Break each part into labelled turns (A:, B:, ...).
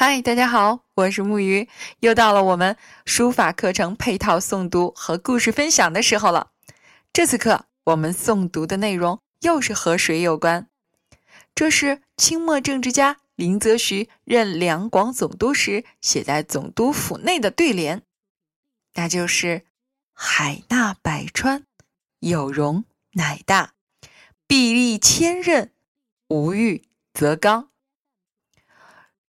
A: 嗨，大家好，我是木鱼，又到了我们书法课程配套诵读和故事分享的时候了。这次课我们诵读的内容又是和水有关，这是清末政治家林则徐任两广总督时写在总督府内的对联，那就是“海纳百川，有容乃大；壁立千仞，无欲则刚。”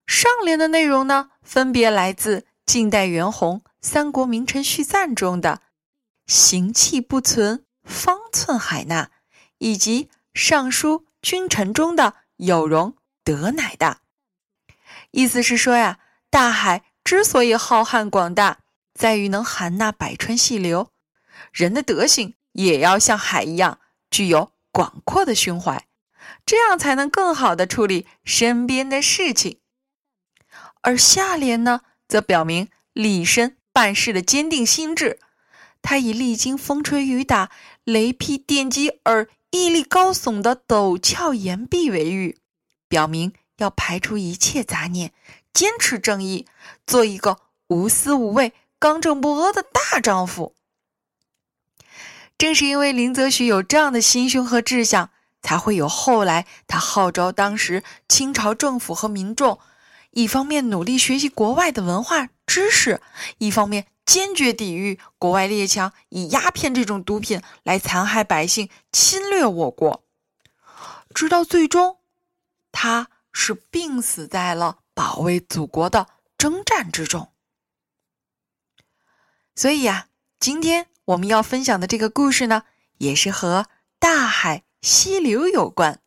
A: 上联的内容呢，分别来自晋代袁弘《三国名臣序赞》中的“行气不存，方寸海纳”，以及《尚书君臣》中的“有容德乃大”。意思是说呀，大海之所以浩瀚广大，在于能含纳百川细流，人的德行也要像海一样，具有广阔的胸怀，这样才能更好的处理身边的事情。而下联呢，则表明李绅办事的坚定心智。他以历经风吹雨打、雷劈电击而屹立高耸的陡峭岩壁为喻，表明要排除一切杂念，坚持正义，做一个无私无畏、刚正不阿的大丈夫。正是因为林则徐有这样的心胸和志向，才会有后来他号召当时清朝政府和民众。一方面努力学习国外的文化知识，一方面坚决抵御国外列强以鸦片这种毒品来残害百姓、侵略我国，直到最终，他是病死在了保卫祖国的征战之中。所以呀，今天我们要分享的这个故事呢，也是和大海溪流有关。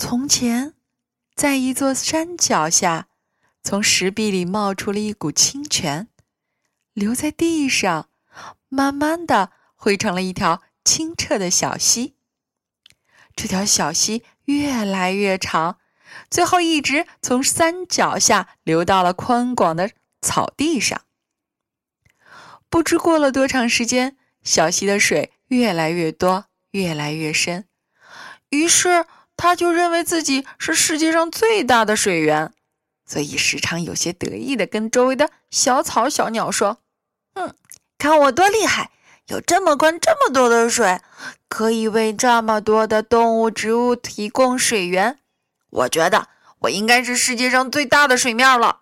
A: 从前，在一座山脚下，从石壁里冒出了一股清泉，流在地上，慢慢的汇成了一条清澈的小溪。这条小溪越来越长，最后一直从山脚下流到了宽广的草地上。不知过了多长时间，小溪的水越来越多，越来越深，于是。他就认为自己是世界上最大的水源，所以时常有些得意的跟周围的小草、小鸟说：“嗯，看我多厉害，有这么宽、这么多的水，可以为这么多的动物、植物提供水源。我觉得我应该是世界上最大的水面了。”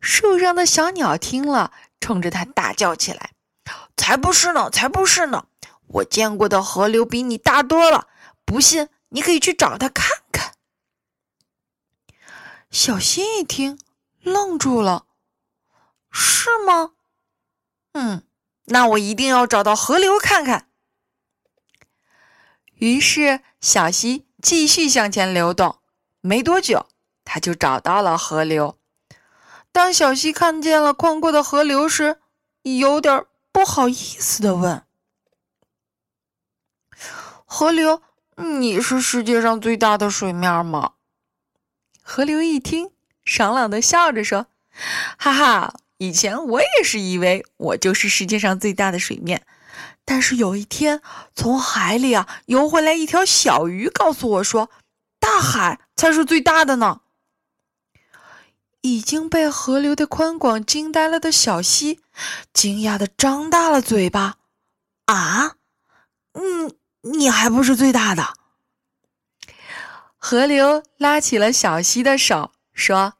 A: 树上的小鸟听了，冲着他大叫起来：“才不是呢，才不是呢！我见过的河流比你大多了。”不信，你可以去找他看看。小溪一听，愣住了。是吗？嗯，那我一定要找到河流看看。于是，小溪继续向前流动。没多久，他就找到了河流。当小溪看见了宽阔的河流时，有点不好意思的问：“河流。”你是世界上最大的水面吗？河流一听，爽朗的笑着说：“哈哈，以前我也是以为我就是世界上最大的水面，但是有一天从海里啊游回来一条小鱼，告诉我说，大海才是最大的呢。”已经被河流的宽广惊呆了的小溪，惊讶的张大了嘴巴：“啊，嗯。”你还不是最大的。河流拉起了小溪的手，说：“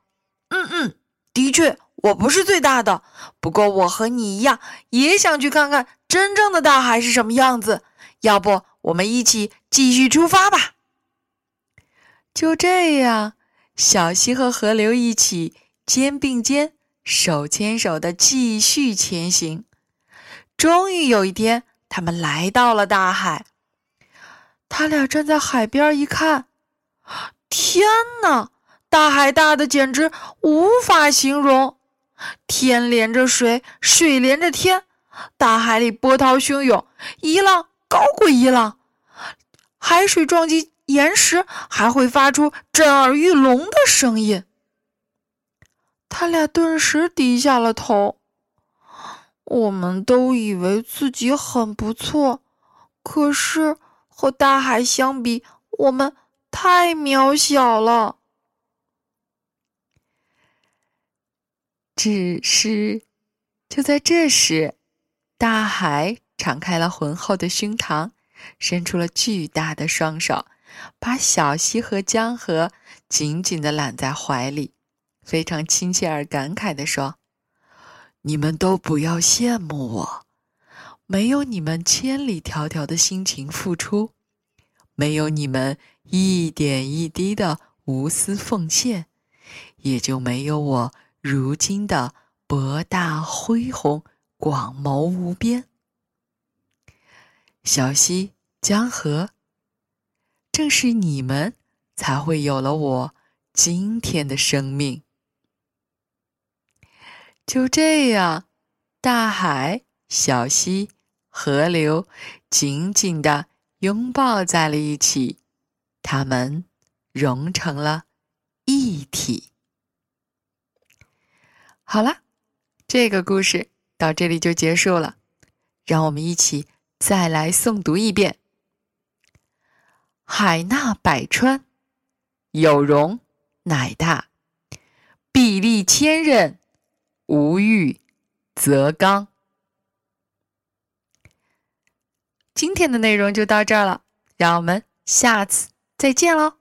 A: 嗯嗯，的确，我不是最大的。不过我和你一样，也想去看看真正的大海是什么样子。要不，我们一起继续出发吧。”就这样，小溪和河流一起肩并肩、手牵手的继续前行。终于有一天，他们来到了大海。他俩站在海边一看，天哪！大海大的简直无法形容，天连着水，水连着天，大海里波涛汹涌，一浪高过一浪，海水撞击岩石还会发出震耳欲聋的声音。他俩顿时低下了头。我们都以为自己很不错，可是。和大海相比，我们太渺小了。只是，就在这时，大海敞开了浑厚的胸膛，伸出了巨大的双手，把小溪和江河紧紧的揽在怀里，非常亲切而感慨的说：“你们都不要羡慕我。”没有你们千里迢迢的辛勤付出，没有你们一点一滴的无私奉献，也就没有我如今的博大恢宏、广袤无边。小溪、江河，正是你们，才会有了我今天的生命。就这样，大海、小溪。河流紧紧的拥抱在了一起，它们融成了一体。好了，这个故事到这里就结束了。让我们一起再来诵读一遍：“海纳百川，有容乃大；壁立千仞，无欲则刚。”今天的内容就到这儿了，让我们下次再见喽。